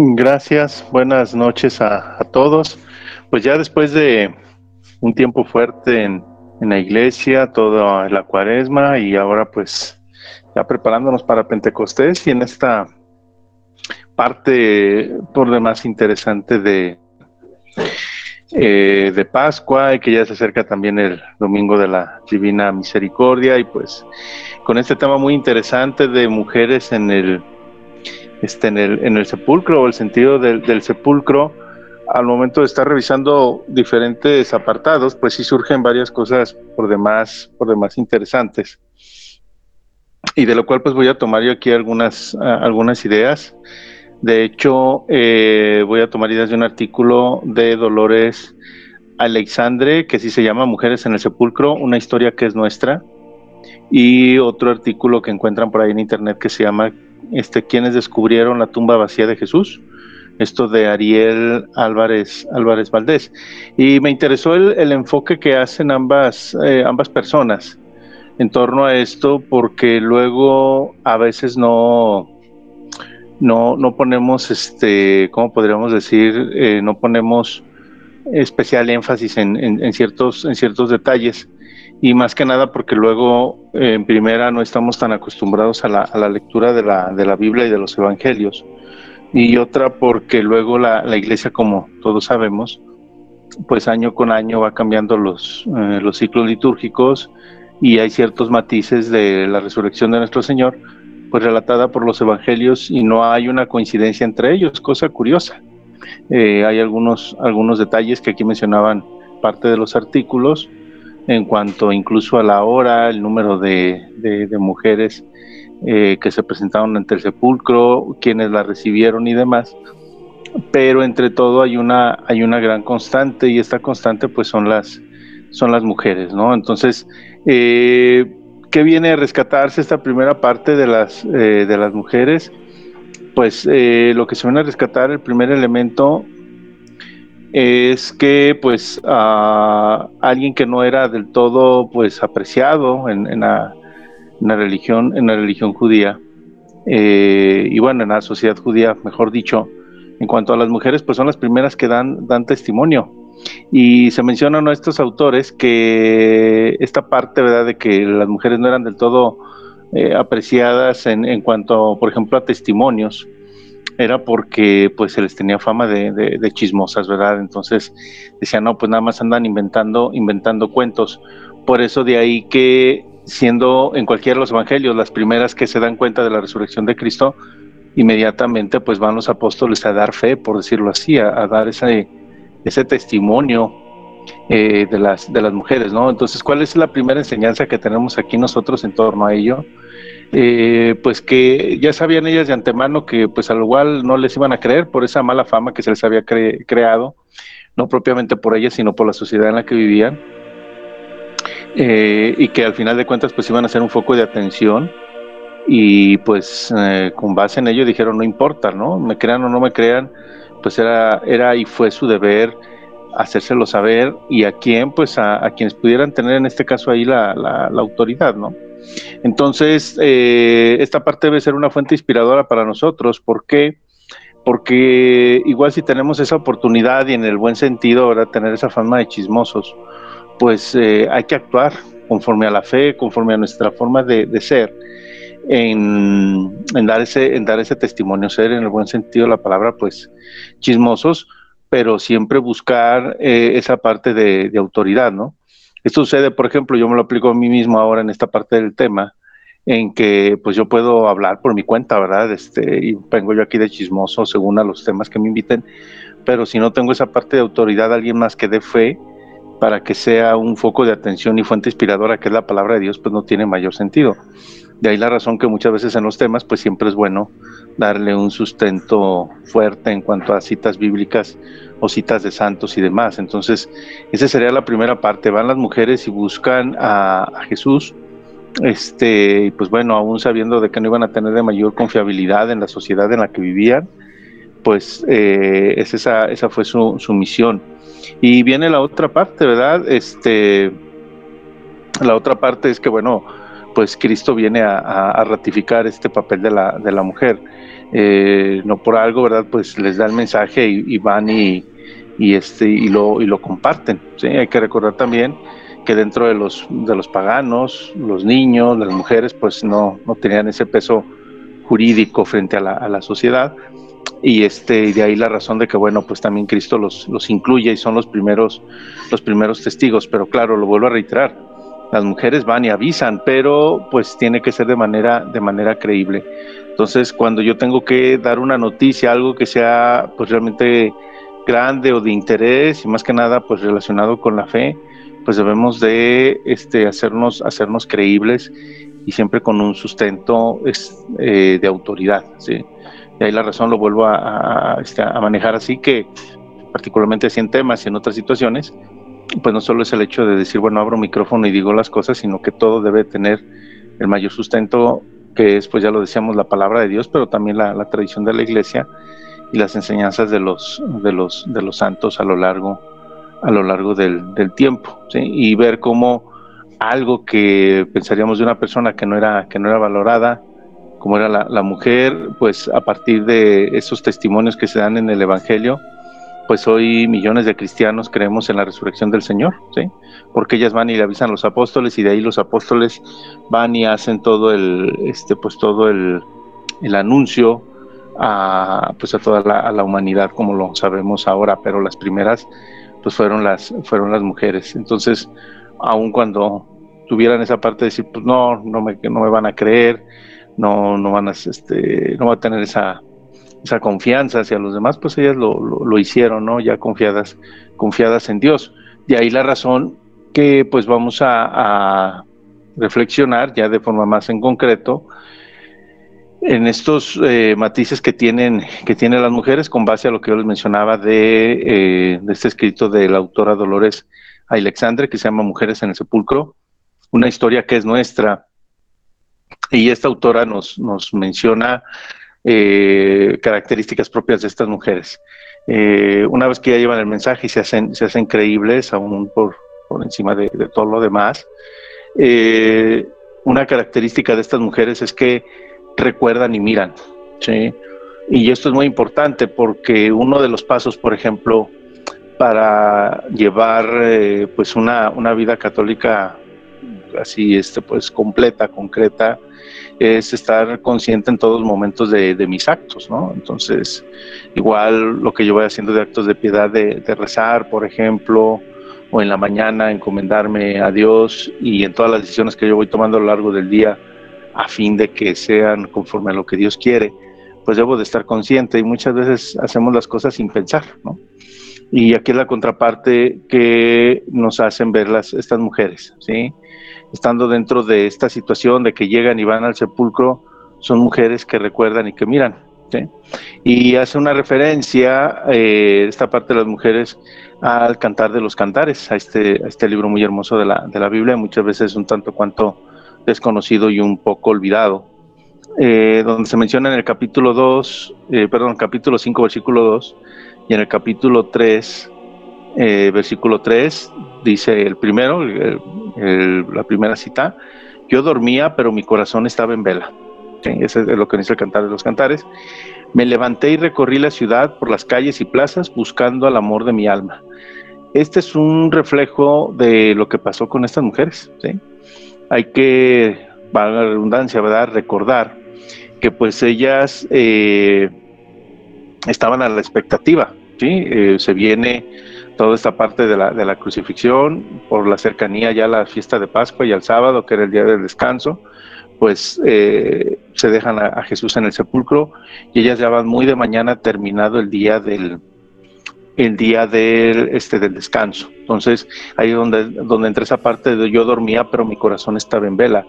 Gracias, buenas noches a, todos. Pues ya después de un tiempo fuerte en, la iglesia, toda la cuaresma y ahora pues ya preparándonos para Pentecostés y en esta parte por demás interesante de, eh, de Pascua y que ya se acerca también el domingo de la Divina Misericordia y pues con este tema muy interesante de mujeres en el este, en, el, en el sepulcro o el sentido del, sepulcro, al momento de estar revisando diferentes apartados, pues sí surgen varias cosas por demás, por demás interesantes. Y de lo cual pues voy a tomar yo aquí algunas, algunas ideas. De hecho, eh, voy a tomar ideas de un artículo de Dolores Alexandre, que sí se llama Mujeres en el Sepulcro, una historia que es nuestra, y otro artículo que encuentran por ahí en internet que se llama este, quienes descubrieron la tumba vacía de Jesús, esto de Ariel Álvarez, Álvarez Valdés. Y me interesó el, enfoque que hacen ambas, eh, ambas personas en torno a esto, porque luego a veces no, no, no ponemos, este, ¿cómo podríamos decir? Eh, no ponemos especial énfasis en, ciertos, en ciertos detalles y más que nada porque luego eh, en primera no estamos tan acostumbrados a la, lectura de la, de la, Biblia y de los Evangelios y otra porque luego la, iglesia como todos sabemos pues año con año va cambiando los, eh, los ciclos litúrgicos y hay ciertos matices de la resurrección de nuestro Señor pues relatada por los Evangelios y no hay una coincidencia entre ellos, cosa curiosa. Eh, hay algunos, algunos detalles que aquí mencionaban parte de los artículos, en cuanto incluso a la hora, el número de, mujeres eh, que se presentaron ante el sepulcro, quienes la recibieron y demás. Pero entre todo hay una, hay una gran constante y esta constante pues son las, son las mujeres, ¿no? Entonces, eh, ¿qué viene a rescatarse esta primera parte de las, eh, de las mujeres? Pues lo que se viene a rescatar, el primer elemento es que pues alguien que no era del todo pues apreciado en, la, religión en la religión judía eh, y bueno en la sociedad judía mejor dicho en cuanto a las mujeres pues son las primeras que dan dan testimonio. Y se mencionan a estos autores que esta parte verdad de que las mujeres no eran del todo eh, apreciadas en, en cuanto por ejemplo a testimonios era porque pues se les tenía fama de, chismosas, ¿verdad? Entonces decían, no, pues nada más andan inventando, inventando cuentos. Por eso de ahí que siendo en cualquiera de los evangelios las primeras que se dan cuenta de la resurrección de Cristo, inmediatamente pues van los apóstoles a dar fe, por decirlo así, a, dar ese, ese testimonio eh, de, las, de las mujeres, ¿no? Entonces, ¿cuál es la primera enseñanza que tenemos aquí nosotros en torno a ello? Eh, pues que ya sabían ellas de antemano que pues al igual no les iban a creer por esa mala fama que se les había creado, no propiamente por ellas, sino por la sociedad en la que vivían, eh, y que al final de cuentas pues iban a ser un foco de atención y pues eh, con base en ello dijeron no importa, ¿no? Me crean o no me crean, pues era, era y fue su deber hacérselo saber y a quién, pues a, quienes pudieran tener en este caso ahí la, la, la autoridad, ¿no? Entonces, eh, esta parte debe ser una fuente inspiradora para nosotros. ¿Por qué? Porque igual si tenemos esa oportunidad y en el buen sentido, ¿verdad? Tener esa fama de chismosos, pues eh, hay que actuar conforme a la fe, conforme a nuestra forma de, ser, en, dar ese, en dar ese testimonio, ser en el buen sentido de la palabra, pues chismosos, pero siempre buscar eh, esa parte de autoridad, ¿no? Esto sucede, por ejemplo, yo me lo aplico a mí mismo ahora en esta parte del tema, en que pues yo puedo hablar por mi cuenta, ¿verdad? Este, y vengo yo aquí de chismoso según a los temas que me inviten, pero si no tengo esa parte de autoridad, alguien más que dé fe para que sea un foco de atención y fuente inspiradora, que es la palabra de Dios, pues no tiene mayor sentido. De ahí la razón que muchas veces en los temas, pues siempre es bueno darle un sustento fuerte en cuanto a citas bíblicas o citas de santos y demás. Entonces, esa sería la primera parte. Van las mujeres y buscan a, Jesús, este, pues bueno, aún sabiendo de que no iban a tener de mayor confiabilidad en la sociedad en la que vivían, pues eh, esa, esa fue su, su, misión. Y viene la otra parte, ¿verdad? Este, la otra parte es que, bueno, pues Cristo viene a, a ratificar este papel de la, de la mujer eh, no por algo, ¿verdad? Pues les da el mensaje y, van y, y, este, y, lo, y lo comparten. ¿sí? Hay que recordar también que dentro de los, de los paganos, los niños, las mujeres, pues no, no tenían ese peso jurídico frente a la, a la sociedad y este de ahí la razón de que bueno pues también Cristo los, los incluye y son los primeros los primeros testigos pero claro lo vuelvo a reiterar las mujeres van y avisan pero pues tiene que ser de manera de manera creíble entonces cuando yo tengo que dar una noticia algo que sea pues realmente grande o de interés y más que nada pues relacionado con la fe pues debemos de este hacernos hacernos creíbles y siempre con un sustento eh, de autoridad ¿sí? y ahí la razón lo vuelvo este, a, manejar así que particularmente en temas y en otras situaciones, pues no solo es el hecho de decir, bueno, abro micrófono y digo las cosas, sino que todo debe tener el mayor sustento, que es, pues ya lo decíamos, la palabra de Dios, pero también la, tradición de la iglesia y las enseñanzas de los, de los, de los santos a lo largo, a lo largo del, del tiempo, ¿sí? y ver cómo algo que pensaríamos de una persona que no era, que no era valorada, como era la, mujer, pues a partir de esos testimonios que se dan en el Evangelio, pues hoy millones de cristianos creemos en la resurrección del Señor, ¿sí? Porque ellas van y le avisan a los apóstoles y de ahí los apóstoles van y hacen todo el, este, pues todo el, el anuncio a, pues a toda la, la, humanidad como lo sabemos ahora, pero las primeras pues fueron las, fueron las mujeres. Entonces, aun cuando tuvieran esa parte de decir, pues no, no me, no me van a creer, no, no van a, este, no va a tener esa, esa confianza hacia los demás, pues ellas lo, lo, hicieron, ¿no? Ya confiadas, confiadas en Dios. De ahí la razón que pues vamos a, reflexionar ya de forma más en concreto en estos eh, matices que tienen, que tienen las mujeres con base a lo que yo les mencionaba de, eh, de este escrito de la autora Dolores Alexandre que se llama Mujeres en el Sepulcro, una historia que es nuestra, y esta autora nos, nos menciona eh, características propias de estas mujeres. Eh, una vez que ya llevan el mensaje y se hacen, se hacen creíbles, aún por, por encima de, todo lo demás, eh, una característica de estas mujeres es que recuerdan y miran. ¿sí? Y esto es muy importante porque uno de los pasos, por ejemplo, para llevar pues una, una vida católica así este, pues completa, concreta, es estar consciente en todos los momentos de, mis actos, ¿no? Entonces, igual lo que yo voy haciendo de actos de piedad, de, rezar, por ejemplo, o en la mañana encomendarme a Dios y en todas las decisiones que yo voy tomando a lo largo del día, a fin de que sean conforme a lo que Dios quiere, pues debo de estar consciente y muchas veces hacemos las cosas sin pensar, ¿no? Y aquí es la contraparte que nos hacen ver las, estas mujeres, ¿sí? Estando dentro de esta situación de que llegan y van al sepulcro, son mujeres que recuerdan y que miran. Y hace una referencia, eh, esta parte de las mujeres, al cantar de los cantares, a este, este libro muy hermoso de la, de la Biblia, muchas veces un tanto cuanto desconocido y un poco olvidado, eh, donde se menciona en el capítulo 2, eh, perdón, capítulo 5, versículo 2, y en el capítulo 3, eh, versículo 3, dice el primero, la primera cita, yo dormía, pero mi corazón estaba en vela. Ese es lo que dice el cantar de los cantares. Me levanté y recorrí la ciudad por las calles y plazas buscando al amor de mi alma. Este es un reflejo de lo que pasó con estas mujeres. Hay que, para la redundancia, recordar que pues ellas eh, estaban a la expectativa. ¿sí? Eh, se viene toda esta parte de la, de la crucifixión, por la cercanía ya a la fiesta de Pascua y al sábado, que era el día del descanso, pues eh, se dejan a, Jesús en el sepulcro y ellas ya van muy de mañana terminado el día del el día del este del descanso. Entonces, ahí donde donde entra esa parte de yo dormía, pero mi corazón estaba en vela.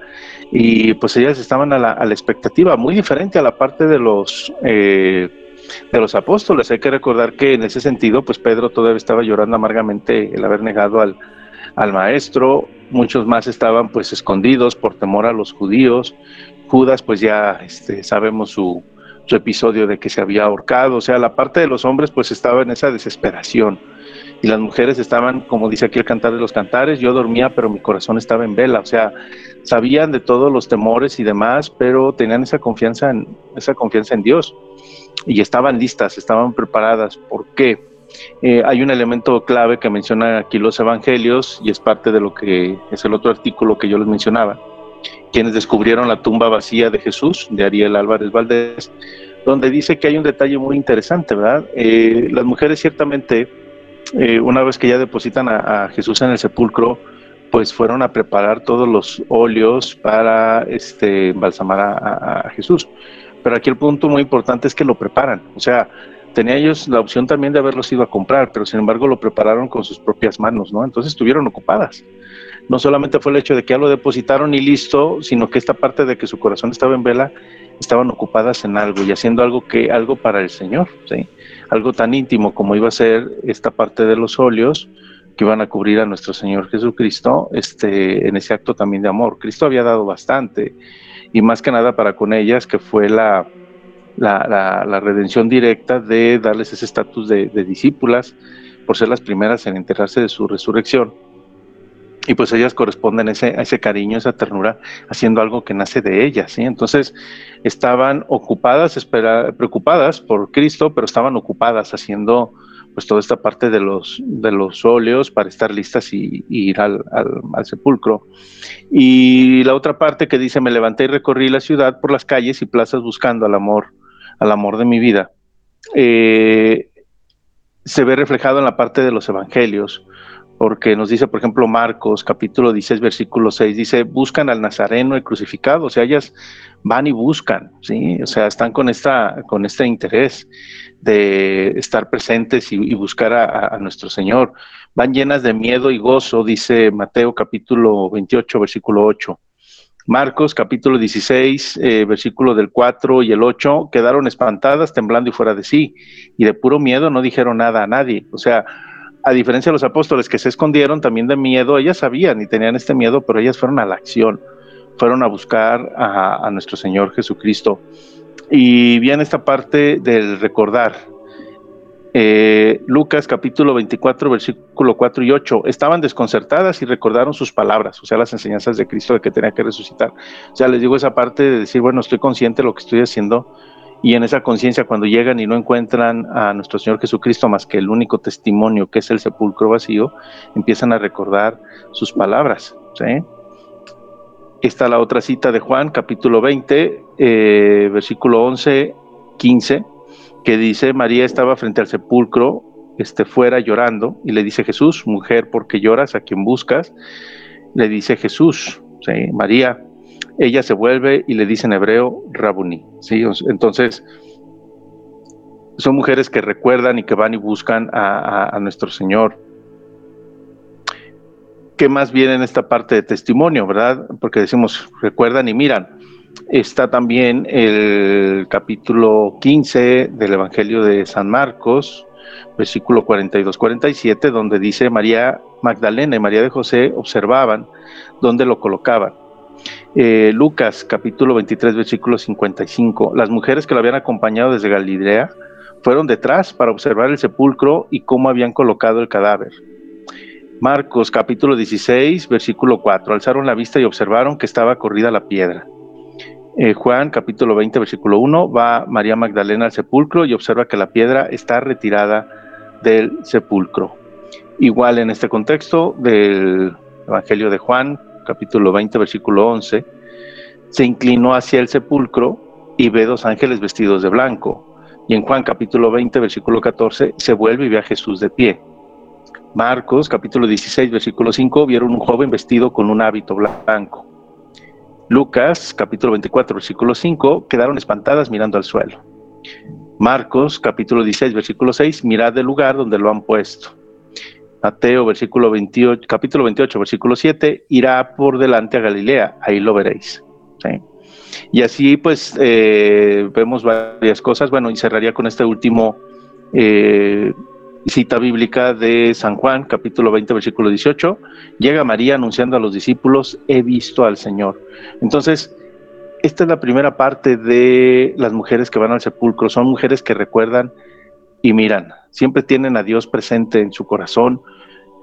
Y pues ellas estaban a la, a la expectativa, muy diferente a la parte de los eh, de los apóstoles. Hay que recordar que en ese sentido, pues Pedro todavía estaba llorando amargamente el haber negado al, al maestro, muchos más estaban pues escondidos por temor a los judíos, Judas pues ya este, sabemos su, su episodio de que se había ahorcado, o sea, la parte de los hombres pues estaba en esa desesperación. y las mujeres estaban, como dice aquí el cantar de los cantares, yo dormía, pero mi corazón estaba en vela, o sea, sabían de todos los temores y demás, pero tenían esa confianza en, esa confianza en Dios y estaban listas, estaban preparadas. ¿Por qué? Eh, hay un elemento clave que menciona aquí los evangelios y es parte de lo que es el otro artículo que yo les mencionaba. Quienes descubrieron la tumba vacía de Jesús, de Ariel Álvarez Valdés, donde dice que hay un detalle muy interesante, ¿verdad? Eh, las mujeres ciertamente, eh, una vez que ya depositan a, Jesús en el sepulcro, pues fueron a preparar todos los óleos para este, embalsamar a Jesús. Pero aquí el punto muy importante es que lo preparan, o sea, tenía ellos la opción también de haberlos ido a comprar, pero sin embargo lo prepararon con sus propias manos, ¿no? Entonces estuvieron ocupadas. No solamente fue el hecho de que ya lo depositaron y listo, sino que esta parte de que su corazón estaba en vela, estaban ocupadas en algo y haciendo algo que algo para el Señor, ¿sí? Algo tan íntimo como iba a ser esta parte de los óleos que iban a cubrir a nuestro Señor Jesucristo, este en ese acto también de amor. Cristo había dado bastante y más que nada para con ellas que fue la la, redención directa de darles ese estatus de, discípulas por ser las primeras en enterarse de su resurrección. Y pues ellas corresponden a ese, a ese cariño, esa ternura, haciendo algo que nace de ellas. ¿sí? Entonces estaban ocupadas, espera, preocupadas por Cristo, pero estaban ocupadas haciendo pues toda esta parte de los, de los óleos para estar listas y, ir al, al, sepulcro. Y la otra parte que dice, me levanté y recorrí la ciudad por las calles y plazas buscando al amor al amor de mi vida, eh, se ve reflejado en la parte de los evangelios, porque nos dice, por ejemplo, Marcos capítulo 16, versículo 6, dice, buscan al Nazareno y crucificado, o sea, ellas van y buscan, ¿sí? O sea, están con, esta, con este interés de estar presentes y, buscar a, nuestro Señor. Van llenas de miedo y gozo, dice Mateo capítulo 28, versículo 8. Marcos capítulo 16, eh, versículo del 4 y el 8, quedaron espantadas, temblando y fuera de sí, y de puro miedo no dijeron nada a nadie. O sea, a diferencia de los apóstoles que se escondieron también de miedo, ellas sabían y tenían este miedo, pero ellas fueron a la acción, fueron a buscar a, nuestro Señor Jesucristo. Y bien esta parte del recordar, eh, Lucas capítulo 24, versículo 4 y 8, estaban desconcertadas y recordaron sus palabras, o sea, las enseñanzas de Cristo de que tenía que resucitar. O sea, les digo esa parte de decir, bueno, estoy consciente de lo que estoy haciendo y en esa conciencia cuando llegan y no encuentran a nuestro Señor Jesucristo más que el único testimonio que es el sepulcro vacío, empiezan a recordar sus palabras. Está la otra cita de Juan, capítulo 20, eh, versículo 11, 15 que dice, María estaba frente al sepulcro, este, fuera llorando, y le dice Jesús, mujer, ¿por qué lloras? ¿A quien buscas? Le dice Jesús. María, ella se vuelve y le dice en hebreo, Rabuni, ¿sí? Entonces, son mujeres que recuerdan y que van y buscan a, a nuestro Señor. ¿Qué más viene en esta parte de testimonio, verdad? Porque decimos, recuerdan y miran está también el capítulo 15 del Evangelio de San Marcos, versículo 42-47, donde dice María Magdalena y María de José observaban dónde lo colocaban. Eh, Lucas capítulo 23, versículo 55, las mujeres que lo habían acompañado desde Galilea fueron detrás para observar el sepulcro y cómo habían colocado el cadáver. Marcos capítulo 16, versículo 4, alzaron la vista y observaron que estaba corrida la piedra. Eh, Juan capítulo 20 versículo 1 va María Magdalena al sepulcro y observa que la piedra está retirada del sepulcro. Igual en este contexto del Evangelio de Juan capítulo 20 versículo 11, se inclinó hacia el sepulcro y ve dos ángeles vestidos de blanco. Y en Juan capítulo 20 versículo 14 se vuelve y ve a Jesús de pie. Marcos capítulo 16 versículo 5 vieron un joven vestido con un hábito blanco. Lucas, capítulo 24, versículo 5, quedaron espantadas mirando al suelo. Marcos, capítulo 16, versículo 6, mirad el lugar donde lo han puesto. Mateo, versículo 28, capítulo 28, versículo 7, irá por delante a Galilea, ahí lo veréis. Y así pues eh, vemos varias cosas. Bueno, y cerraría con este último eh, cita bíblica de San Juan, capítulo 20, versículo 18, llega María anunciando a los discípulos, he visto al Señor. Entonces, esta es la primera parte de las mujeres que van al sepulcro, son mujeres que recuerdan y miran, siempre tienen a Dios presente en su corazón,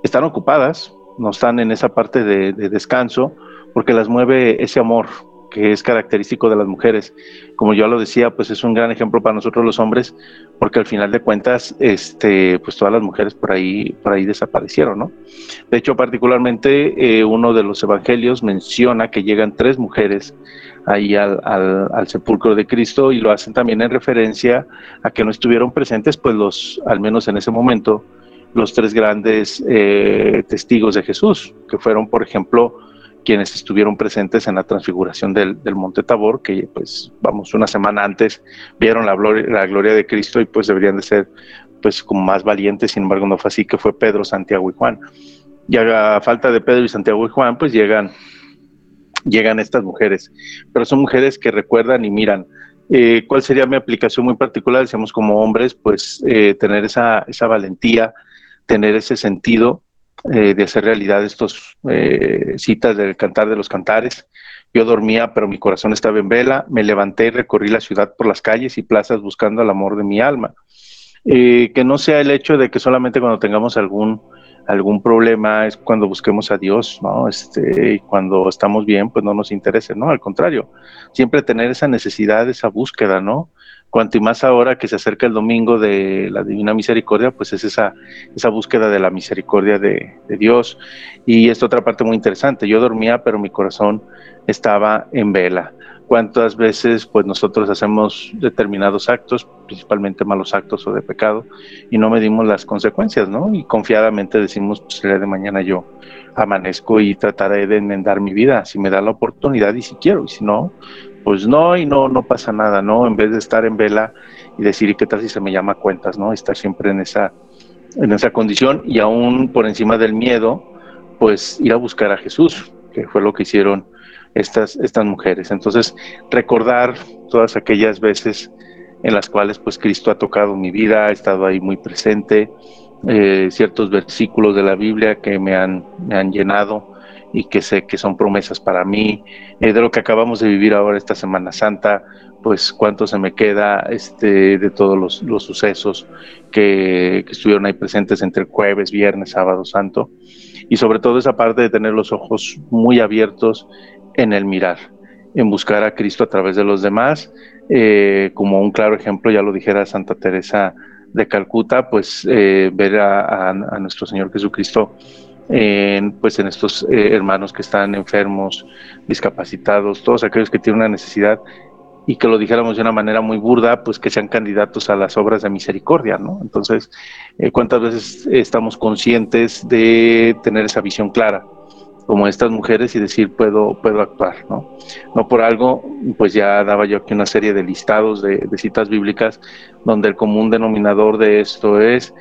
están ocupadas, no están en esa parte de, de descanso, porque las mueve ese amor, que es característico de las mujeres. Como yo lo decía, pues es un gran ejemplo para nosotros los hombres, porque al final de cuentas, este, pues todas las mujeres por ahí, por ahí desaparecieron, ¿no? De hecho, particularmente eh, uno de los evangelios menciona que llegan tres mujeres ahí al, al, sepulcro de Cristo y lo hacen también en referencia a que no estuvieron presentes, pues los, al menos en ese momento, los tres grandes eh, testigos de Jesús, que fueron, por ejemplo, quienes estuvieron presentes en la transfiguración del, Monte Tabor, que pues vamos una semana antes vieron la gloria, la gloria de Cristo y pues deberían de ser pues como más valientes, sin embargo no fue así, que fue Pedro, Santiago y Juan. Y a falta de Pedro y Santiago y Juan, pues llegan, llegan estas mujeres, pero son mujeres que recuerdan y miran. Eh, ¿Cuál sería mi aplicación muy particular? Decíamos como hombres, pues eh, tener esa, esa valentía, tener ese sentido eh, de hacer realidad estos eh, citas del cantar de los cantares. Yo dormía, pero mi corazón estaba en vela. Me levanté y recorrí la ciudad por las calles y plazas buscando el amor de mi alma. Eh, que no sea el hecho de que solamente cuando tengamos algún algún problema es cuando busquemos a Dios, ¿no? Este, y cuando estamos bien, pues no nos interese, ¿no? Al contrario, siempre tener esa necesidad, esa búsqueda, ¿no? Cuanto y más ahora que se acerca el domingo de la Divina Misericordia, pues es esa, esa búsqueda de la misericordia de, de Dios. Y esta otra parte muy interesante, yo dormía, pero mi corazón estaba en vela cuántas veces pues nosotros hacemos determinados actos, principalmente malos actos o de pecado, y no medimos las consecuencias, ¿no? Y confiadamente decimos, pues el día de mañana yo amanezco y trataré de enmendar mi vida, si me da la oportunidad y si quiero, y si no, pues no, y no, no pasa nada, ¿no? En vez de estar en vela y decir, ¿y qué tal si se me llama cuentas, ¿no? Estar siempre en esa, en esa condición y aún por encima del miedo, pues ir a buscar a Jesús, que fue lo que hicieron estas, estas mujeres. Entonces, recordar todas aquellas veces en las cuales pues Cristo ha tocado mi vida, ha estado ahí muy presente, eh, ciertos versículos de la Biblia que me han, me han llenado y que sé que son promesas para mí, eh, de lo que acabamos de vivir ahora esta Semana Santa, pues cuánto se me queda este, de todos los, los sucesos que, que, estuvieron ahí presentes entre jueves, viernes, sábado santo, y sobre todo esa parte de tener los ojos muy abiertos en el mirar, en buscar a Cristo a través de los demás. Eh, como un claro ejemplo, ya lo dijera Santa Teresa de Calcuta, pues eh, ver a, nuestro Señor Jesucristo en, pues en estos eh, hermanos que están enfermos, discapacitados, todos aquellos que tienen una necesidad y que lo dijéramos de una manera muy burda, pues que sean candidatos a las obras de misericordia, ¿no? Entonces, ¿cuántas veces estamos conscientes de tener esa visión clara? Como estas mujeres y decir puedo, puedo actuar, ¿no? No por algo, pues ya daba yo aquí una serie de listados de, citas bíblicas donde el común denominador de esto es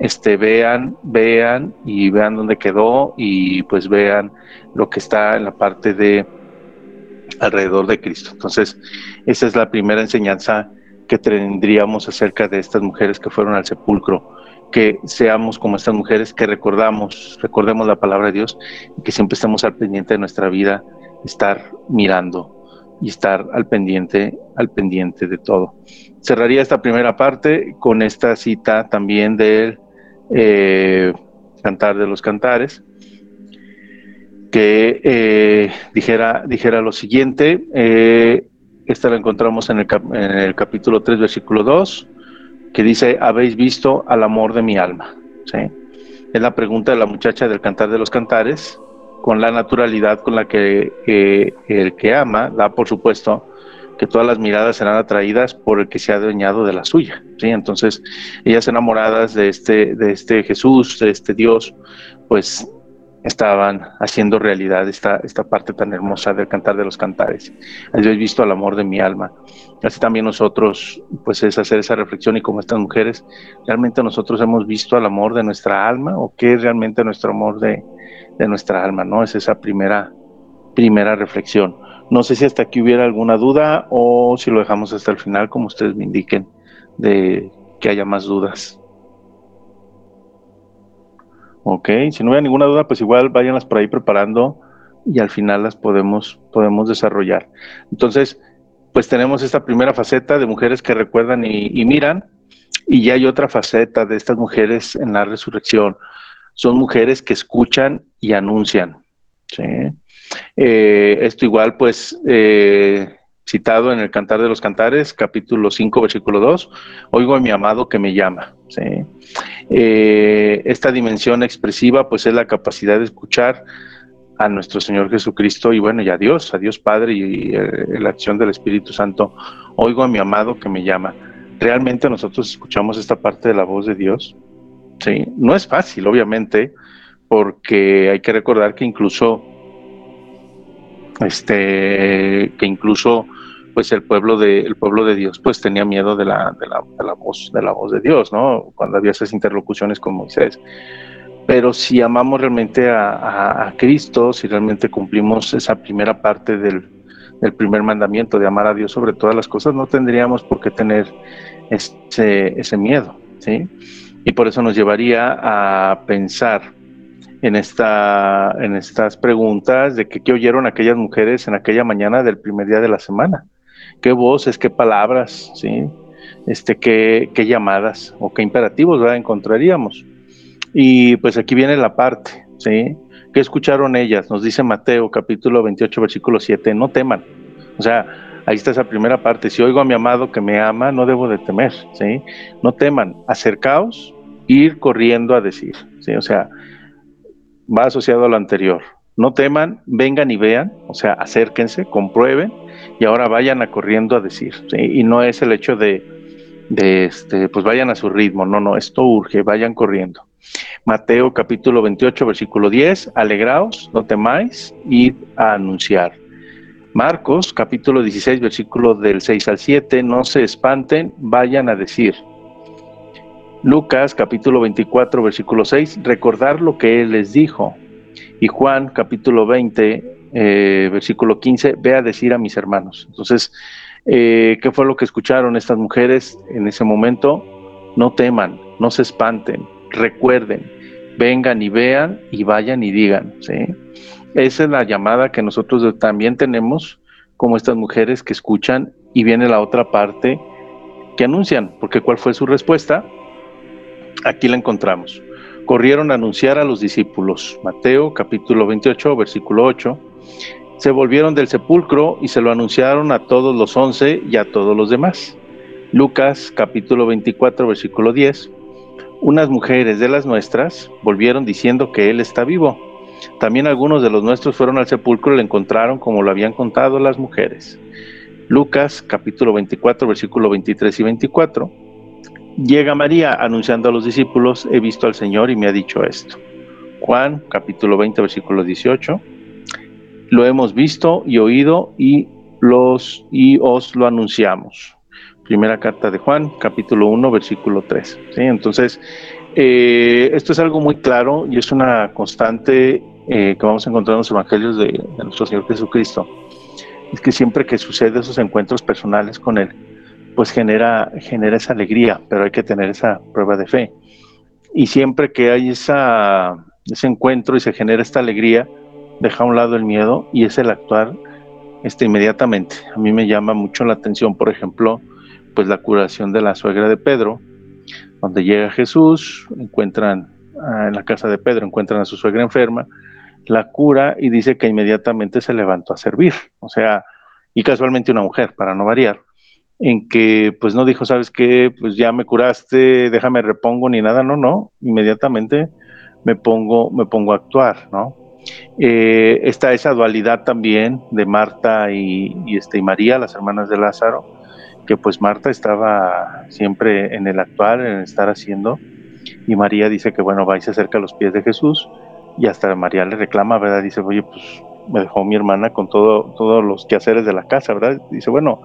este vean, vean y vean dónde quedó y pues vean lo que está en la parte de alrededor de Cristo. Entonces, esa es la primera enseñanza que tendríamos acerca de estas mujeres que fueron al sepulcro que seamos como estas mujeres, que recordamos, recordemos la palabra de Dios y que siempre estemos al pendiente de nuestra vida, estar mirando y estar al pendiente, al pendiente de todo. Cerraría esta primera parte con esta cita también del eh, Cantar de los Cantares, que eh, dijera, dijera lo siguiente, eh, esta la encontramos en el, en el capítulo 3, versículo 2, que dice, habéis visto al amor de mi alma. ¿Sí? Es la pregunta de la muchacha del cantar de los cantares, con la naturalidad con la que el que ama da por supuesto que todas las miradas serán atraídas por el que se ha adueñado de la suya. ¿sí? Entonces, ellas enamoradas de este, de este Jesús, de este Dios, pues estaban haciendo realidad esta, esta parte tan hermosa del cantar de los cantares. Habéis visto al amor de mi alma. Así también nosotros, pues es hacer esa reflexión y como estas mujeres, ¿realmente nosotros hemos visto al amor de nuestra alma o qué es realmente nuestro amor de, de nuestra alma? ¿no? Es esa primera, primera reflexión. No sé si hasta aquí hubiera alguna duda o si lo dejamos hasta el final, como ustedes me indiquen, de que haya más dudas. Ok, si no hubiera ninguna duda, pues igual váyanlas por ahí preparando y al final las podemos, podemos desarrollar. Entonces, pues tenemos esta primera faceta de mujeres que recuerdan y, miran. Y ya hay otra faceta de estas mujeres en la resurrección. Son mujeres que escuchan y anuncian. Eh, esto igual, pues, eh, citado en el Cantar de los Cantares, capítulo 5, versículo 2, oigo a mi amado que me llama. Eh, esta dimensión expresiva, pues, es la capacidad de escuchar a nuestro Señor Jesucristo y bueno, y a Dios, a Dios Padre y, la acción del Espíritu Santo. Oigo a mi amado que me llama. ¿Realmente nosotros escuchamos esta parte de la voz de Dios? Sí, no es fácil, obviamente, porque hay que recordar que incluso este que incluso pues el pueblo de el pueblo de Dios pues tenía miedo de la, de la, de la voz de la voz de Dios no cuando había esas interlocuciones con Moisés. Pero si amamos realmente a, a, Cristo si realmente cumplimos esa primera parte del, del, primer mandamiento de amar a Dios sobre todas las cosas no tendríamos por qué tener ese, ese miedo sí y por eso nos llevaría a pensar en, esta, en estas preguntas de que, qué oyeron aquellas mujeres en aquella mañana del primer día de la semana. ¿Qué voces, qué palabras, ¿sí? este, qué, qué llamadas o qué imperativos encontraríamos? Y pues aquí viene la parte, ¿sí? ¿Qué escucharon ellas? Nos dice Mateo capítulo 28, versículo 7, no teman. O sea, ahí está esa primera parte. Si oigo a mi amado que me ama, no debo de temer, ¿sí? No teman, acercaos, ir corriendo a decir, ¿sí? O sea, va asociado a lo anterior. No teman, vengan y vean, o sea, acérquense, comprueben y ahora vayan a corriendo a decir. Y no es el hecho de, este, pues vayan a su ritmo, no, no, esto urge, vayan corriendo. Mateo capítulo 28, versículo 10, alegraos, no temáis, id a anunciar. Marcos capítulo 16, versículo del 6 al 7, no se espanten, vayan a decir. Lucas capítulo 24 versículo 6, recordar lo que Él les dijo. Y Juan capítulo 20 eh, versículo 15, ve a decir a mis hermanos. Entonces, eh, ¿qué fue lo que escucharon estas mujeres en ese momento? No teman, no se espanten, recuerden, vengan y vean y vayan y digan. Esa es la llamada que nosotros también tenemos como estas mujeres que escuchan y viene la otra parte que anuncian, porque ¿cuál fue su respuesta? Aquí la encontramos. Corrieron a anunciar a los discípulos. Mateo capítulo 28, versículo 8. Se volvieron del sepulcro y se lo anunciaron a todos los once y a todos los demás. Lucas capítulo 24, versículo 10. Unas mujeres de las nuestras volvieron diciendo que Él está vivo. También algunos de los nuestros fueron al sepulcro y le encontraron como lo habían contado las mujeres. Lucas capítulo 24, versículo 23 y 24. Llega María anunciando a los discípulos, he visto al Señor y me ha dicho esto. Juan capítulo 20 versículo 18. Lo hemos visto y oído y los y os lo anunciamos. Primera carta de Juan, capítulo 1, versículo 3. ¿sí? Entonces, eh, esto es algo muy claro y es una constante eh, que vamos a encontrar en los evangelios de, de nuestro Señor Jesucristo. Es que siempre que sucede esos encuentros personales con Él, pues genera, genera esa alegría, pero hay que tener esa prueba de fe. Y siempre que hay esa, ese encuentro y se genera esta alegría, deja a un lado el miedo y es el actuar este, inmediatamente. A mí me llama mucho la atención, por ejemplo, pues la curación de la suegra de Pedro, donde llega Jesús, encuentran ah, en la casa de Pedro, encuentran a su suegra enferma, la cura y dice que inmediatamente se levantó a servir. O sea, y casualmente una mujer, para no variar en que pues no dijo, sabes qué, pues ya me curaste, déjame repongo ni nada, no, no, inmediatamente me pongo, me pongo a actuar, ¿no? Eh, está esa dualidad también de Marta y, este, y María, las hermanas de Lázaro, que pues Marta estaba siempre en el actuar, en el estar haciendo, y María dice que bueno, va y se acerca a los pies de Jesús, y hasta María le reclama, ¿verdad? Dice, oye, pues me dejó mi hermana con todo, todos los quehaceres de la casa, ¿verdad? Dice, bueno,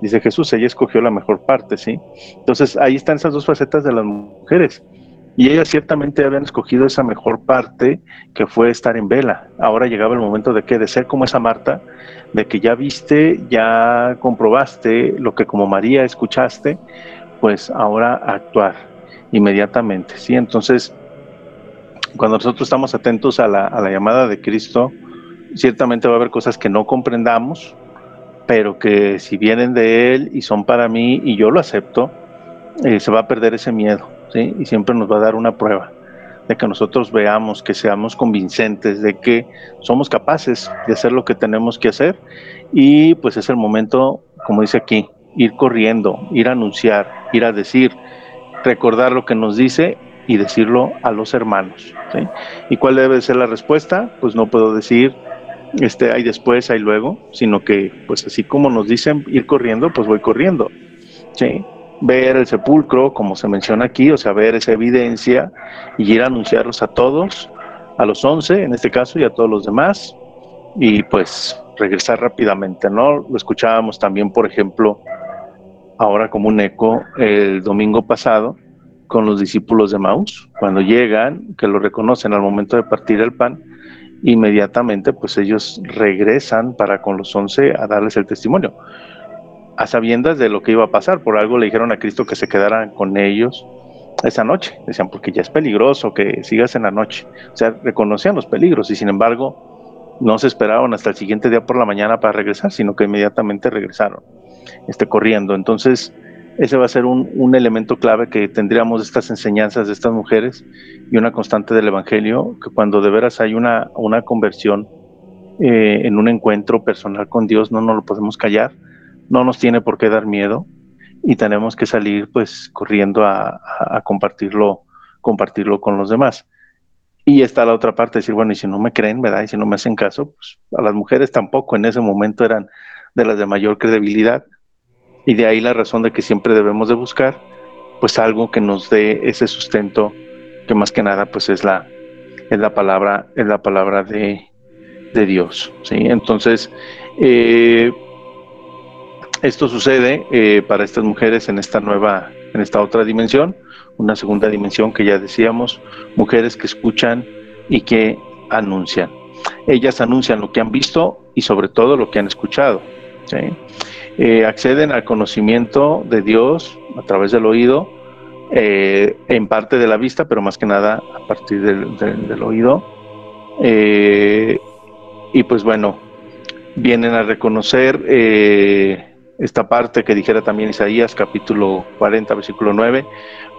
Dice Jesús, ella escogió la mejor parte, ¿sí? Entonces ahí están esas dos facetas de las mujeres. Y ellas ciertamente habían escogido esa mejor parte que fue estar en vela. Ahora llegaba el momento de que, de ser como esa Marta, de que ya viste, ya comprobaste lo que como María escuchaste, pues ahora actuar inmediatamente, ¿sí? Entonces, cuando nosotros estamos atentos a la, llamada de Cristo, ciertamente va a haber cosas que no comprendamos, pero que si vienen de Él y son para mí y yo lo acepto, eh, se va a perder ese miedo, Y siempre nos va a dar una prueba de que nosotros veamos, que seamos convincentes, de que somos capaces de hacer lo que tenemos que hacer y pues es el momento, como dice aquí, ir corriendo, ir a anunciar, ir a decir, recordar lo que nos dice y decirlo a los hermanos. ¿Y cuál debe ser la respuesta? Pues no puedo decir, este, hay después, hay luego, sino que, pues así como nos dicen ir corriendo, pues voy corriendo. ¿sí? Ver el sepulcro, como se menciona aquí, o sea, ver esa evidencia y ir a anunciarlos a todos, a los once en este caso y a todos los demás, y pues regresar rápidamente, ¿no? Lo escuchábamos también, por ejemplo, ahora como un eco el domingo pasado con los discípulos de Maús, cuando llegan, que lo reconocen al momento de partir el pan, inmediatamente pues ellos regresan para con los once a darles el testimonio, a sabiendas de lo que iba a pasar. Por algo le dijeron a Cristo que se quedaran con ellos esa noche. Decían, porque ya es peligroso que sigas en la noche. O sea, reconocían los peligros y sin embargo no se esperaron hasta el siguiente día por la mañana para regresar, sino que inmediatamente regresaron, este, corriendo. Entonces, ese va a ser un, elemento clave que tendríamos de estas enseñanzas de estas mujeres y una constante del Evangelio, que cuando de veras hay una, una conversión eh, en un encuentro personal con Dios, no nos lo podemos callar, no nos tiene por qué dar miedo y tenemos que salir pues corriendo a, compartirlo, compartirlo con los demás. Y está la otra parte, decir, bueno, y si no me creen, ¿verdad? Y si no me hacen caso, pues a las mujeres tampoco en ese momento eran de las de mayor credibilidad, y de ahí la razón de que siempre debemos de buscar pues algo que nos dé ese sustento que más que nada pues es la es la palabra es la palabra de, Dios sí entonces eh, esto sucede eh, para estas mujeres en esta nueva en esta otra dimensión una segunda dimensión que ya decíamos mujeres que escuchan y que anuncian ellas anuncian lo que han visto y sobre todo lo que han escuchado. Eh, acceden al conocimiento de Dios a través del oído, eh, en parte de la vista, pero más que nada a partir del, oído. Y pues bueno, vienen a reconocer esta parte que dijera también Isaías, capítulo 40, versículo 9,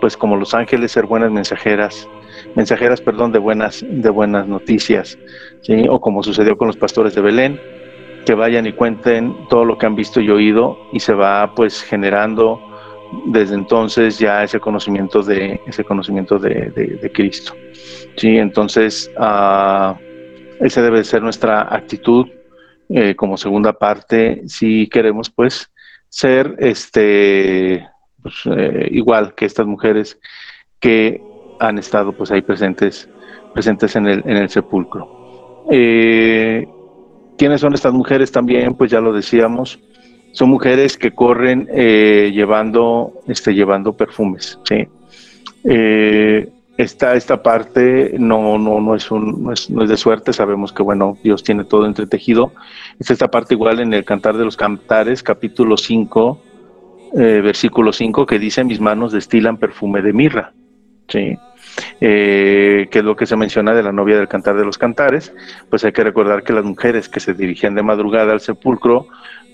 pues como los ángeles ser buenas mensajeras, mensajeras, perdón, de buenas, de buenas noticias, ¿sí? o como sucedió con los pastores de Belén, que vayan y cuenten todo lo que han visto y oído y se va pues generando desde entonces ya ese conocimiento de ese conocimiento de, Cristo. Sí, entonces uh, esa debe ser nuestra actitud eh, como segunda parte si queremos pues ser este pues, eh, igual que estas mujeres que han estado pues ahí presentes presentes en el, en el sepulcro. Eh, ¿Quiénes son estas mujeres también? Pues ya lo decíamos, son mujeres que corren llevando, este, llevando perfumes, ¿sí? Esta, esta parte no, no, no, es un, no, es, de suerte, sabemos que bueno, Dios tiene todo entretejido. Es esta parte igual en el Cantar de los Cantares, capítulo 5, eh, versículo 5, que dice, mis manos destilan perfume de mirra. ¿sí? eh, que es lo que se menciona de la novia del cantar de los cantares, pues hay que recordar que las mujeres que se dirigían de madrugada al sepulcro,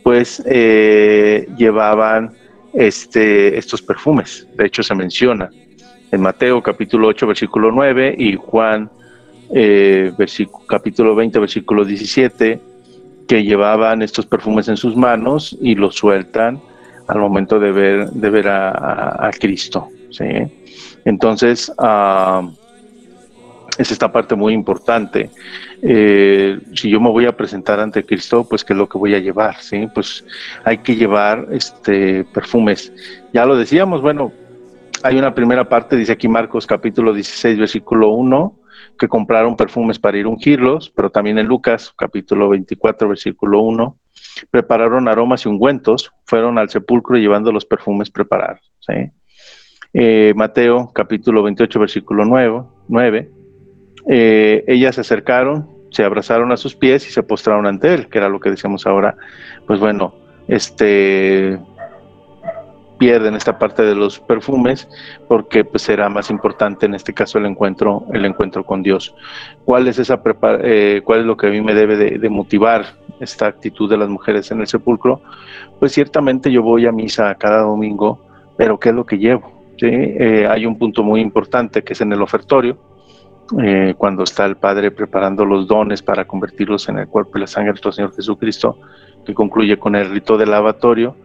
pues eh, llevaban este, estos perfumes. De hecho, se menciona Mateo capítulo 8, versículo 9 y Juan eh, capítulo 20, versículo 17, que llevaban estos perfumes en sus manos y los sueltan al momento de ver, de ver a, Cristo. ¿sí? Entonces, uh, es esta parte muy importante. Eh, si yo me voy a presentar ante Cristo, pues qué es lo que voy a llevar, ¿sí? Pues hay que llevar este perfumes. Ya lo decíamos, bueno, hay una primera parte, dice aquí Marcos capítulo 16, versículo 1, que compraron perfumes para ir ungirlos, pero también en Lucas capítulo 24, versículo 1, prepararon aromas y ungüentos, fueron al sepulcro llevando los perfumes preparados, ¿sí? Eh, Mateo capítulo 28, versículo 9, eh, ellas se acercaron, se abrazaron a sus pies y se postraron ante él, que era lo que decíamos ahora, pues bueno, este pierden esta parte de los perfumes porque pues será más importante en este caso el encuentro el encuentro con Dios. Cuál es esa eh, cuál es lo que a mí me debe de, motivar esta actitud de las mujeres en el sepulcro pues ciertamente yo voy a misa cada domingo pero qué es lo que llevo Eh, hay un punto muy importante que es en el ofertorio, eh, cuando está el Padre preparando los dones para convertirlos en el cuerpo y la sangre de nuestro Señor Jesucristo, que concluye con el rito del lavatorio,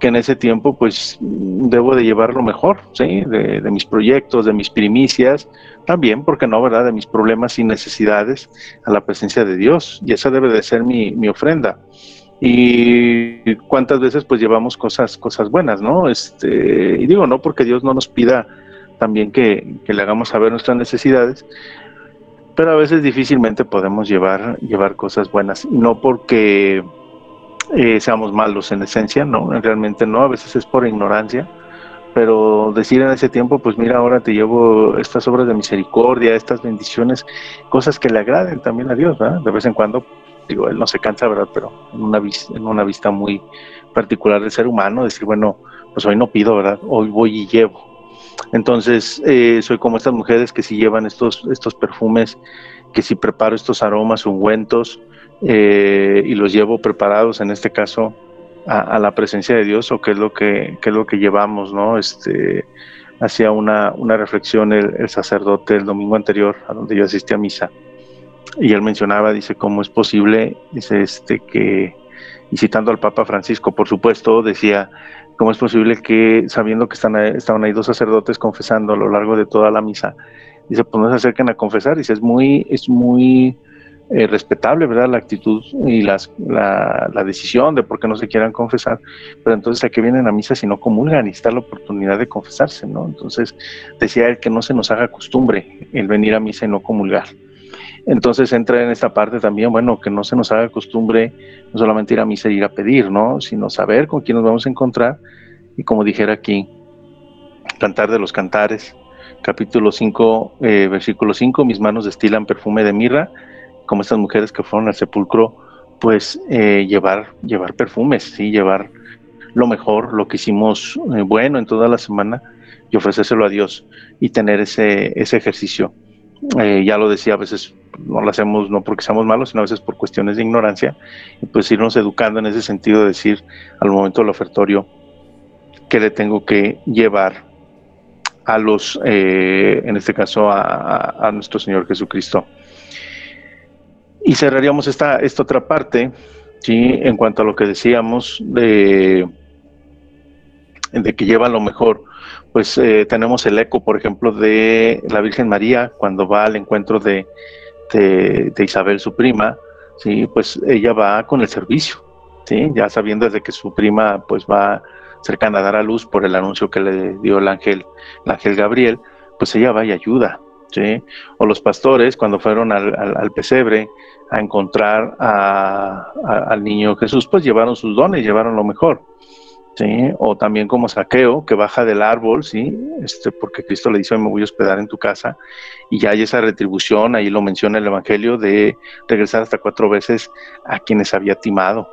que en ese tiempo pues debo de llevar lo mejor, ¿sí? De, mis proyectos, de mis primicias, también, porque no, ¿verdad? De mis problemas y necesidades a la presencia de Dios. Y esa debe de ser mi, mi ofrenda y cuántas veces pues llevamos cosas, cosas buenas, ¿no? Este, y digo, no porque Dios no nos pida también que, le hagamos saber nuestras necesidades, pero a veces difícilmente podemos llevar, llevar cosas buenas, no porque eh, seamos malos en esencia, no, realmente no, a veces es por ignorancia, pero decir en ese tiempo, pues mira, ahora te llevo estas obras de misericordia, estas bendiciones, cosas que le agraden también a Dios, ¿verdad? De vez en cuando digo, él no se cansa, ¿verdad? Pero en una, en una vista muy particular del ser humano, decir, bueno, pues hoy no pido, ¿verdad? Hoy voy y llevo. Entonces, eh, soy como estas mujeres que si llevan estos, estos perfumes, que si preparo estos aromas ungüentos eh, y los llevo preparados, en este caso, a, la presencia de Dios, o qué es lo que, qué es lo que llevamos, ¿no? Este, hacía una, una reflexión el, sacerdote el domingo anterior, a donde yo asistí a misa y él mencionaba, dice, cómo es posible, dice, este, que, y citando al Papa Francisco, por supuesto, decía, cómo es posible que, sabiendo que están, estaban ahí dos sacerdotes confesando a lo largo de toda la misa, dice, pues no se acerquen a confesar, dice, es muy, es muy eh, respetable, ¿verdad? La actitud y las, la, la, decisión de por qué no se quieran confesar, pero entonces a qué vienen a misa si no comulgan y está la oportunidad de confesarse, ¿no? Entonces decía él que no se nos haga costumbre el venir a misa y no comulgar. Entonces entra en esta parte también, bueno, que no se nos haga costumbre no solamente ir a misa y ir a pedir, ¿no? Sino saber con quién nos vamos a encontrar y como dijera aquí, Cantar de los Cantares, capítulo 5, eh, versículo 5, mis manos destilan perfume de mirra, como estas mujeres que fueron al sepulcro, pues eh, llevar, llevar perfumes, sí, llevar lo mejor, lo que hicimos eh, bueno en toda la semana y ofrecérselo a Dios y tener ese, ese ejercicio. ya lo decía, a veces no lo hacemos no porque seamos malos, sino a veces por cuestiones de ignorancia, y pues irnos educando en ese sentido, decir al momento del ofertorio que le tengo que llevar a los, eh, en este caso, a, nuestro Señor Jesucristo. Y cerraríamos esta, esta otra parte, ¿sí? en cuanto a lo que decíamos de, de que lleva lo mejor pues eh, tenemos el eco, por ejemplo, de la Virgen María cuando va al encuentro de, de, Isabel, su prima, ¿sí? pues ella va con el servicio, ¿sí? ya sabiendo desde que su prima pues va cercana a dar a luz por el anuncio que le dio el ángel, el ángel Gabriel, pues ella va y ayuda. ¿Sí? O los pastores cuando fueron al, pesebre a encontrar al niño Jesús, pues llevaron sus dones, llevaron lo mejor. O también como saqueo, que baja del árbol, ¿sí? Este, porque Cristo le dice, me voy a hospedar en tu casa, y ya hay esa retribución, ahí lo menciona el Evangelio, de regresar hasta cuatro veces a quienes había timado,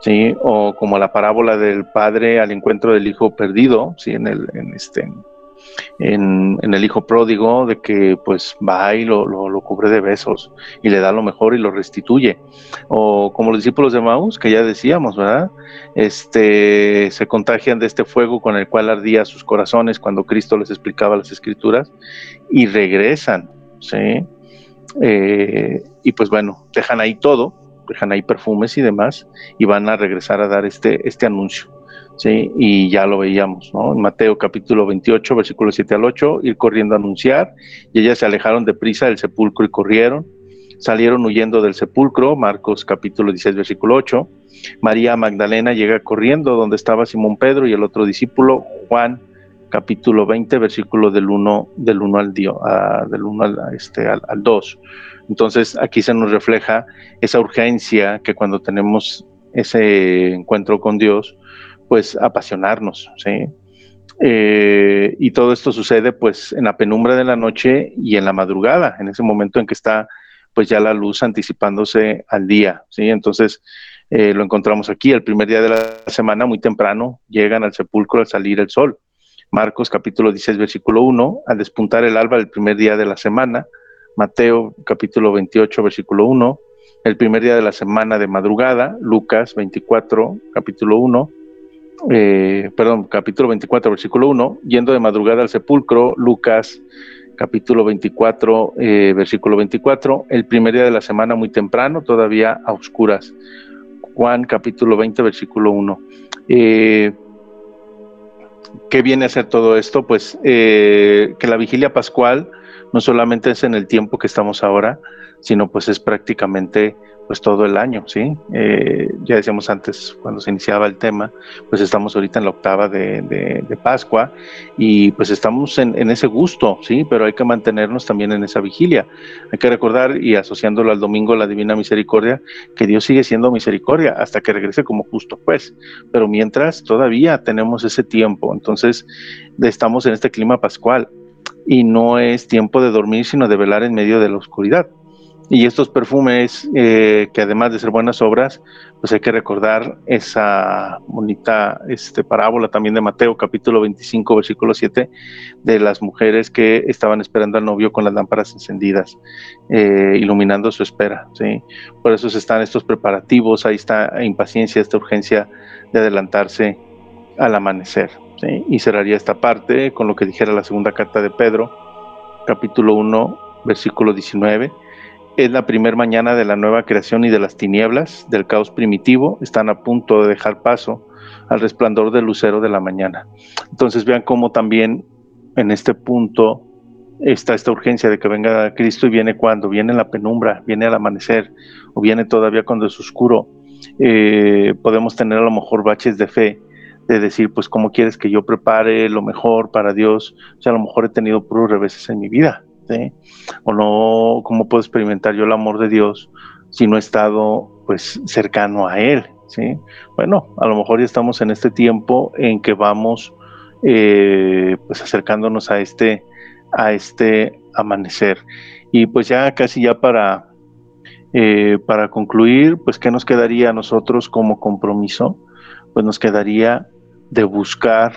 ¿sí? O como la parábola del padre al encuentro del hijo perdido, ¿sí? En el, en este, el hijo pródigo, de que pues va y lo, lo, cubre de besos y le da lo mejor y lo restituye. O como los discípulos de Maús, que ya decíamos, ¿verdad? Este, se contagian de este fuego con el cual ardía sus corazones cuando Cristo les explicaba las escrituras y regresan, ¿sí? Eh, y pues bueno, dejan ahí todo, dejan ahí perfumes y demás y van a regresar a dar este, este anuncio. ¿Sí? Y ya lo veíamos. En Mateo capítulo 28, versículo 7 al 8, ir corriendo a anunciar, y ellas se alejaron de prisa del sepulcro y corrieron, salieron huyendo del sepulcro, Marcos capítulo 16, versículo 8, María Magdalena llega corriendo donde estaba Simón Pedro y el otro discípulo, Juan capítulo 20, versículo del 1, del 1 al, dio, del 1 al, este, al, al 2. Entonces aquí se nos refleja esa urgencia que cuando tenemos ese encuentro con Dios, pues apasionarnos, ¿sí? Eh, y todo esto sucede pues en la penumbra de la noche y en la madrugada, en ese momento en que está pues ya la luz anticipándose al día, ¿sí? Entonces eh, lo encontramos aquí, el primer día de la semana, muy temprano, llegan al sepulcro al salir el sol. Marcos capítulo 16, versículo 1, al despuntar el alba del primer día de la semana. Mateo capítulo 28, versículo 1, el primer día de la semana de madrugada. Lucas 24, capítulo 1 eh, perdón, capítulo 24, versículo 1, yendo de madrugada al sepulcro, Lucas capítulo 24, eh, versículo 24, el primer día de la semana muy temprano, todavía a oscuras. Juan capítulo 20, versículo 1. Eh, ¿Qué viene a ser todo esto? Pues que la vigilia pascual no solamente es en el tiempo que estamos ahora, sino pues es prácticamente pues todo el año, ¿sí? Eh, ya decíamos antes, cuando se iniciaba el tema, pues estamos ahorita en la octava de, Pascua y pues estamos en, ese gusto, ¿sí? Pero hay que mantenernos también en esa vigilia. Hay que recordar, y asociándolo al domingo, la Divina Misericordia, que Dios sigue siendo misericordia hasta que regrese como justo, pues. Pero mientras, todavía tenemos ese tiempo. Entonces, estamos en este clima pascual y no es tiempo de dormir, sino de velar en medio de la oscuridad. Y estos perfumes, eh, que además de ser buenas obras, pues hay que recordar esa bonita este, parábola también de Mateo, capítulo 25, versículo 7, de las mujeres que estaban esperando al novio con las lámparas encendidas, eh, iluminando su espera. ¿sí? Por eso están estos preparativos, ahí está impaciencia, esta urgencia de adelantarse al amanecer. ¿sí? Y cerraría esta parte con lo que dijera la segunda carta de Pedro, capítulo 1, versículo 19 es la primera mañana de la nueva creación y de las tinieblas, del caos primitivo, están a punto de dejar paso al resplandor del lucero de la mañana. Entonces vean cómo también en este punto está esta urgencia de que venga Cristo y viene cuando, viene la penumbra, viene al amanecer o viene todavía cuando es oscuro. Eh, podemos tener a lo mejor baches de fe, de decir, pues, ¿cómo quieres que yo prepare lo mejor para Dios? O sea, a lo mejor he tenido puros reveses en mi vida o no, ¿cómo puedo experimentar yo el amor de Dios si no he estado pues cercano a Él? ¿sí? Bueno, a lo mejor ya estamos en este tiempo en que vamos eh, pues acercándonos a este, a este amanecer. Y pues ya casi ya para, eh, para concluir, pues ¿qué nos quedaría a nosotros como compromiso? Pues nos quedaría de buscar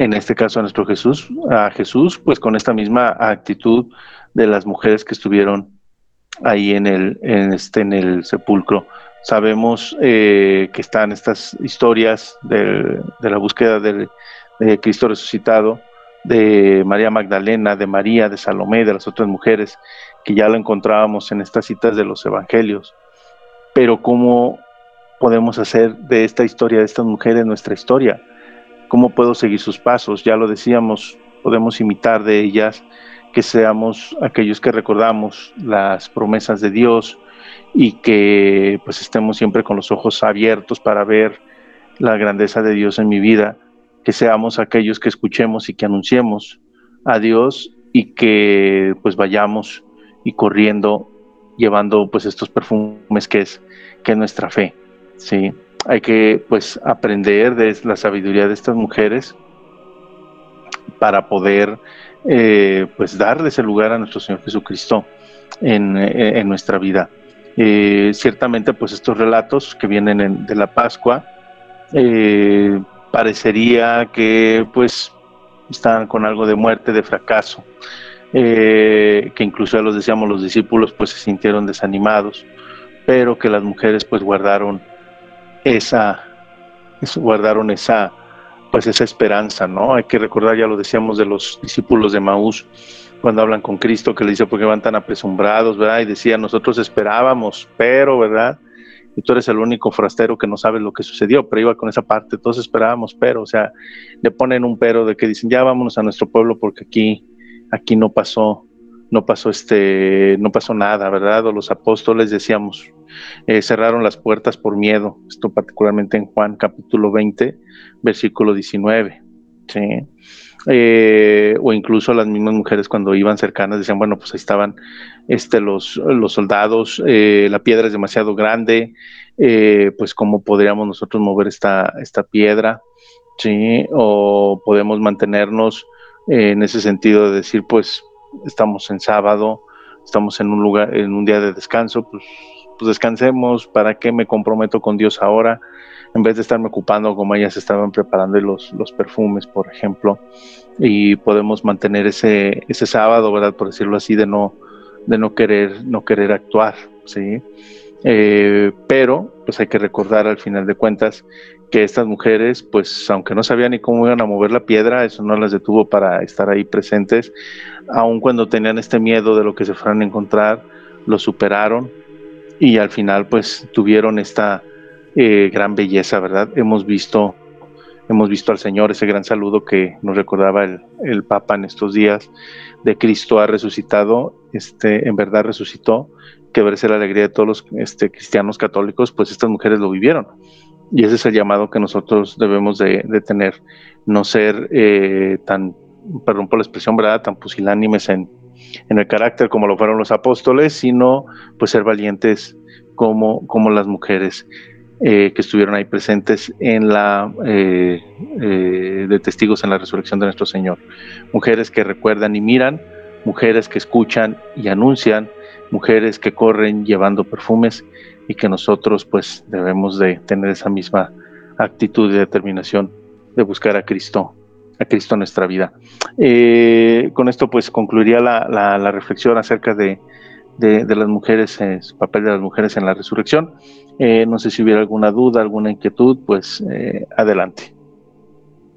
en este caso a nuestro Jesús, a Jesús, pues con esta misma actitud de las mujeres que estuvieron ahí en el, en este, en el sepulcro. Sabemos eh, que están estas historias de, la búsqueda de, Cristo resucitado, de María Magdalena, de María, de Salomé, de las otras mujeres, que ya lo encontrábamos en estas citas de los evangelios. Pero ¿cómo podemos hacer de esta historia, de estas mujeres, nuestra historia? ¿Cómo puedo seguir sus pasos? Ya lo decíamos, podemos imitar de ellas, que seamos aquellos que recordamos las promesas de Dios y que pues estemos siempre con los ojos abiertos para ver la grandeza de Dios en mi vida, que seamos aquellos que escuchemos y que anunciemos a Dios y que pues vayamos y corriendo llevando pues estos perfumes que es que es nuestra fe, sí hay que pues aprender de la sabiduría de estas mujeres para poder eh, pues darle ese lugar a nuestro Señor Jesucristo en, eh, nuestra vida. Eh, ciertamente pues estos relatos que vienen de la Pascua parecería que pues están con algo de muerte, de fracaso, que incluso ya los decíamos los discípulos pues se sintieron desanimados, pero que las mujeres pues guardaron esa, guardaron esa, pues esa esperanza, ¿no? Hay que recordar, ya lo decíamos de los discípulos de Maús, cuando hablan con Cristo, que le dice, porque van tan apresumbrados, ¿verdad? Y decía, nosotros esperábamos, pero, ¿verdad? Y tú eres el único forastero que no sabe lo que sucedió, pero iba con esa parte, todos esperábamos, pero, o sea, le ponen un pero de que dicen, ya vámonos a nuestro pueblo porque aquí, aquí no pasó, no pasó este, no pasó nada, ¿verdad? O los apóstoles decíamos, eh, cerraron las puertas por miedo, esto particularmente en Juan capítulo 20, versículo 19, ¿sí? Eh, o incluso las mismas mujeres cuando iban cercanas decían, bueno, pues ahí estaban este, los, los soldados, eh, la piedra es demasiado grande, pues cómo podríamos nosotros mover esta, esta piedra, ¿sí? O podemos mantenernos en ese sentido de decir, pues estamos en sábado, estamos en un lugar, en un día de descanso, pues, pues descansemos, ¿para qué me comprometo con Dios ahora? En vez de estarme ocupando como ellas estaban preparando los, los perfumes, por ejemplo, y podemos mantener ese, ese sábado, ¿verdad? Por decirlo así, de no, de no querer, no querer actuar, ¿sí? Eh, pero pues hay que recordar al final de cuentas que estas mujeres, pues aunque no sabían ni cómo iban a mover la piedra, eso no las detuvo para estar ahí presentes, aun cuando tenían este miedo de lo que se fueran a encontrar, lo superaron y al final pues tuvieron esta eh, gran belleza, ¿verdad? Hemos visto, hemos visto al Señor, ese gran saludo que nos recordaba el, el Papa en estos días, de Cristo ha resucitado, este, en verdad resucitó, que verse la alegría de todos los este, cristianos católicos, pues estas mujeres lo vivieron. Y ese es el llamado que nosotros debemos de, tener, no ser eh, tan, perdón por la expresión, ¿verdad?, tan pusilánimes en, en el carácter como lo fueron los apóstoles, sino pues ser valientes como, como las mujeres eh, que estuvieron ahí presentes en la eh, de testigos en la resurrección de nuestro Señor. Mujeres que recuerdan y miran, mujeres que escuchan y anuncian, mujeres que corren llevando perfumes y que nosotros pues debemos de tener esa misma actitud y determinación de buscar a Cristo, a Cristo en nuestra vida. Eh, con esto pues concluiría la, reflexión acerca de, las mujeres, eh, papel de las mujeres en la resurrección. Eh, no sé si hubiera alguna duda, alguna inquietud, pues adelante.